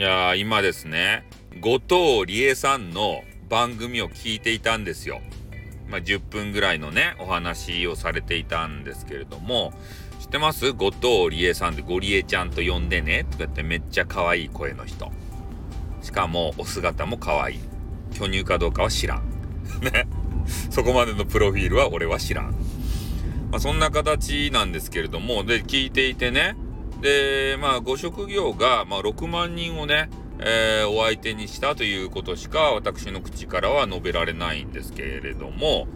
いや、今ですね、後藤理恵さんの番組を聞いていたんですよ。まあ、10分ぐらいのね、お話をされていたんですけれども、知ってます？後藤理恵さんでゴリエちゃんと呼んでねとかってめっちゃ可愛い声の人。しかも、お姿も可愛い。巨乳かどうかは知らん。ね。そこまでのプロフィールは俺は知らん。まあ、そんな形なんですけれども、で、聞いていてね、で、まあ、ご職業が、まあ、6万人をね、えー、お相手にしたということしか私の口からは述べられないんですけれども、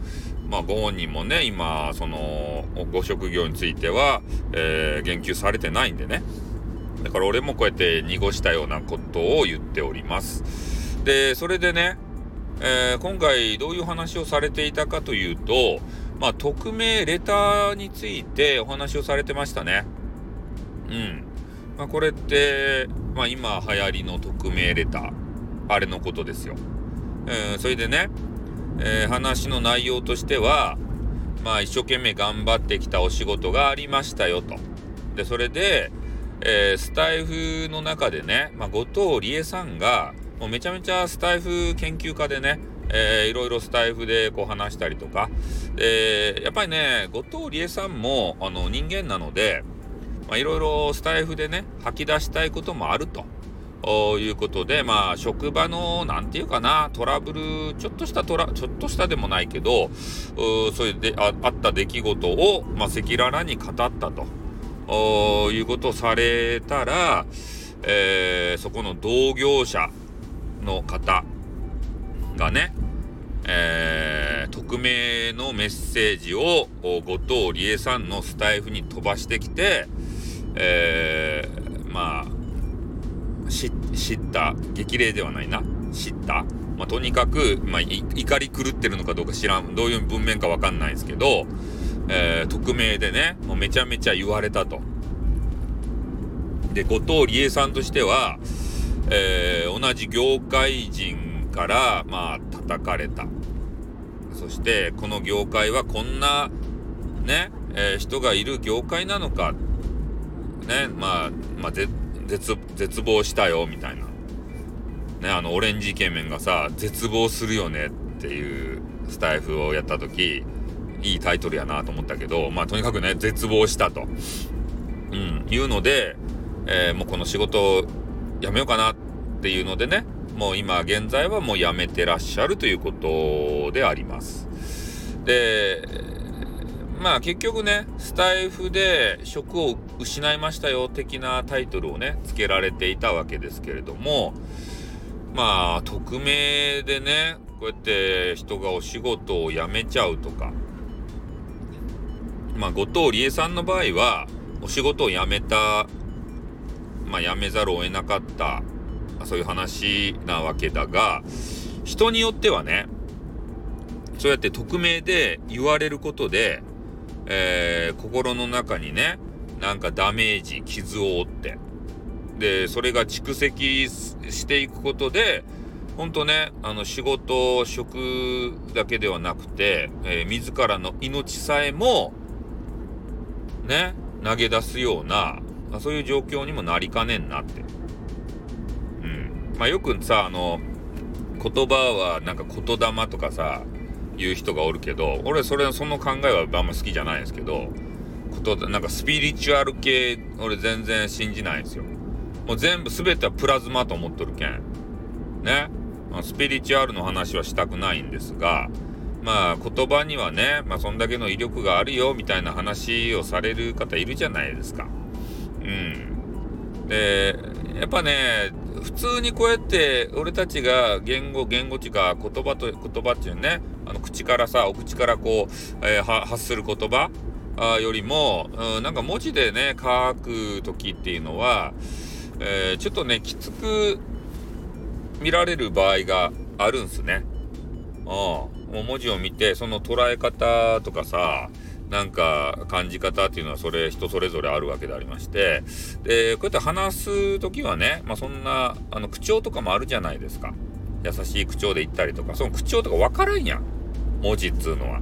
まあ、ご本人もね、今、その、ご職業については、えー、言及されてないんでね。だから俺もこうやって濁したようなことを言っております。で、それでね、えー、今回どういう話をされていたかというと、まあ、匿名レターについてお話をされてましたね。うん。まあ、これって、まあ、今流行りの匿名レター、あれのことですよ。えー、それでね、えー、話の内容としては、まあ、一生懸命頑張ってきたお仕事がありましたよと。で、それで、えー、スタイフの中でね、まあ、後藤理恵さんが、もうめちゃめちゃスタイフ研究家でね、えー、いろいろスタイフでこう話したりとか、えー、やっぱりね、後藤理恵さんもあの人間なので、まあ、いろいろスタイフでね、吐き出したいこともあると。いうことで、まあ、職場の、なんていうかな、トラブル、ちょっとしたトラ、ちょっとしたでもないけど、そういうでああった出来事を、まあ、赤裸々に語ったということをされたら、えー、そこの同業者の方がね、えー、匿名のメッセージを後藤理恵さんのスタイフに飛ばしてきて、えー、まあ、知った激励ではないな。知った、まあ、とにかく、まあ、怒り狂ってるのかどうか知らん。どういう文面かわかんないですけど、えー、匿名でねもうめちゃめちゃ言われたと。で後藤理恵さんとしては、えー、同じ業界人からまあ叩かれた。そしてこの業界はこんなね、えー、人がいる業界なのかね、まあ、まあ、絶、絶望したよ、みたいな。ね、あの、オレンジイケメンがさ、絶望するよねっていうスタイフをやった時、いいタイトルやなと思ったけど、まあ、とにかくね、絶望したと。うん、いうので、えー、もうこの仕事辞めようかなっていうのでね、もう今現在はもう辞めてらっしゃるということであります。で、まあ結局ね、スタイフで職を失いましたよ的なタイトルをね、付けられていたわけですけれども、まあ匿名でね、こうやって人がお仕事を辞めちゃうとか、まあ後藤理恵さんの場合は、お仕事を辞めた、まあ辞めざるを得なかった、そういう話なわけだが、人によってはね、そうやって匿名で言われることで、えー、心の中にね、なんかダメージ、傷を負って、で、それが蓄積していくことで、ほんとね、あの仕事、職だけではなくて、えー、自らの命さえも、ね、投げ出すような、そういう状況にもなりかねんなって。うん。まあよくさ、あの、言葉はなんか言霊とかさ、言う人がおるけど、俺それ、その考えはあんま好きじゃないんですけど、ことなんかスピリチュアル系、俺全然信じないんですよ。もう全部全てはプラズマと思っとるけん。ね。スピリチュアルの話はしたくないんですが、まあ言葉にはね、まあそんだけの威力があるよみたいな話をされる方いるじゃないですか。うん。で、やっぱね、普通にこうやって俺たちが言語、言語っていうか言葉と言葉っていうね、あの口からさ、お口からこう、えー、発する言葉あよりも、うん、なんか文字でね、書く時っていうのは、えー、ちょっとね、きつく見られる場合があるんすね。うん。もう文字を見て、その捉え方とかさ、なんか感じ方っていうのはそれ人それぞれあるわけでありまして、で、こうやって話す時はね、まあそんな、あの口調とかもあるじゃないですか。優しい口調で言ったりとか、その口調とかわからんやん。文字っつうのは。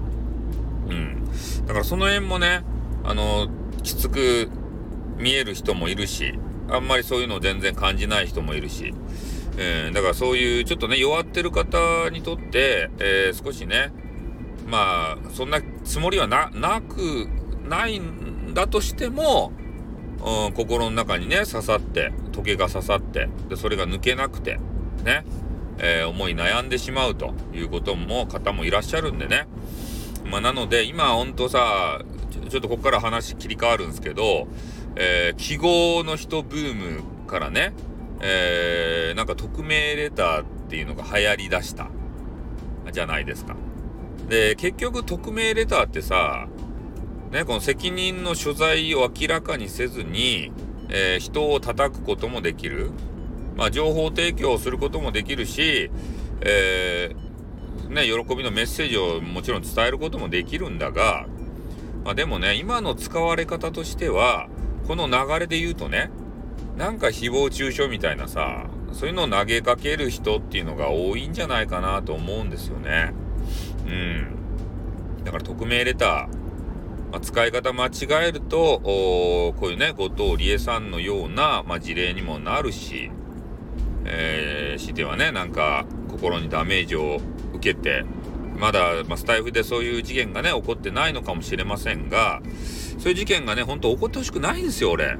うん。だからその辺もね、あの、きつく見える人もいるし、あんまりそういうのを全然感じない人もいるし、えー、だからそういうちょっとね、弱ってる方にとって、えー、少しね、まあ、そんなつもりはな、なく、ないんだとしても、うん、心の中にね、刺さって、時計が刺さって、で、それが抜けなくて、ね、えー、思い悩んでしまうということも、方もいらっしゃるんでね。まあ、なので、今、ほんとさ、ちょっとここから話切り替わるんですけど、えー、記号の人ブームからね、えー、なんか匿名レターっていうのが流行りだしたじゃないですか。で、結局匿名レターってさ、ね、この責任の所在を明らかにせずに、えー、人を叩くこともできる。まあ、情報提供をすることもできるし、えー、ね、喜びのメッセージをもちろん伝えることもできるんだが、まあ、でもね、今の使われ方としては、この流れで言うとね、なんか誹謗中傷みたいなさ、そういうのを投げかける人っていうのが多いんじゃないかなと思うんですよね。うん。だから匿名レター、まあ、使い方間違えると、こういうね、後藤理恵さんのような、まあ、事例にもなるし、えー、してはね、なんか心にダメージを受けて、まだ、まあ、スタイフでそういう事件がね、起こってないのかもしれませんが、そういう事件がね、ほんと起こってほしくないんですよ、俺。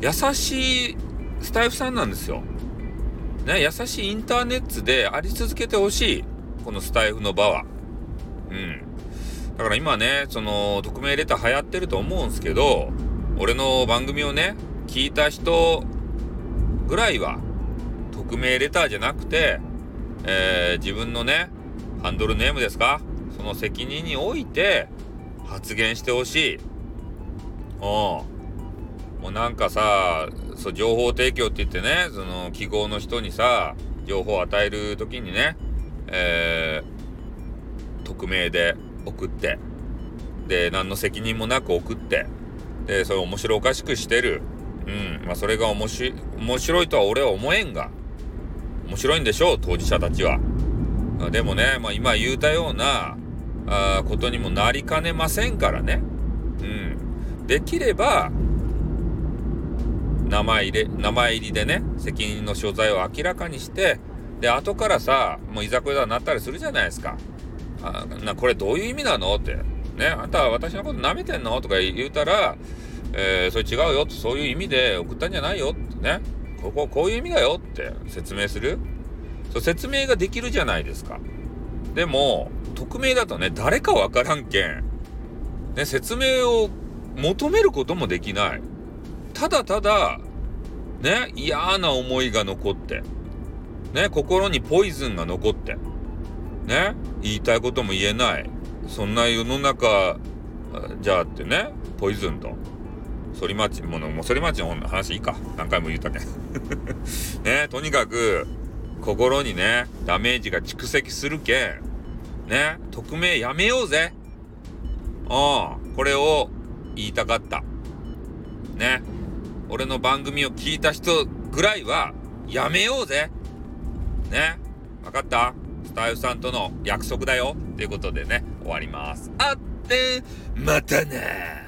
優しいスタイフさんなんですよ。ね、優しいインターネットであり続けてほしい。このスタイフの場は。うん。だから今ね、その、匿名レター流行ってると思うんですけど、俺の番組をね、聞いた人ぐらいは、匿名レターじゃなくて、えー、自分のね、ハンドルネームですか？その責任において発言してほしい。うん。もうなんかさ、そう、情報提供って言ってね、その記号の人にさ、情報を与える時にね、えー、匿名で送って、で、何の責任もなく送って、で、それ面白おかしくしてる。うん。まあ、それが面白面白いとは俺は思えんが、面白いんでしょう、当事者たちは。でもね、まあ、今言うたような、あことにもなりかねませんからね。うん。できれば、名前入れ、名前入りでね、責任の所在を明らかにして、で、後からさ、もういざこざになったりするじゃないですか。あな、これどういう意味なのって。ね、あんたは私のこと舐めてんのとか言うたら、えー、それ違うよそういう意味で送ったんじゃないよってね。ここ、こういう意味だよって説明する？そう、説明ができるじゃないですか。でも、匿名だとね、誰かわからんけん。ね、説明を求めることもできない。ただただ、ね、嫌な思いが残って。ね、心にポイズンが残って、ね、言いたいことも言えない。そんな世の中、じゃあってね、ポイズンと。反町、もの、もう反町の話いいか。何回も言ったけん。ね、とにかく、心にね、ダメージが蓄積する。けん、ね、匿名やめようぜ。うん、これを言いたかった。ね、俺の番組を聞いた人ぐらいは、やめようぜ。ね。わかったスタイフさんとの約束だよ。ということでね、終わります。あってまたな what,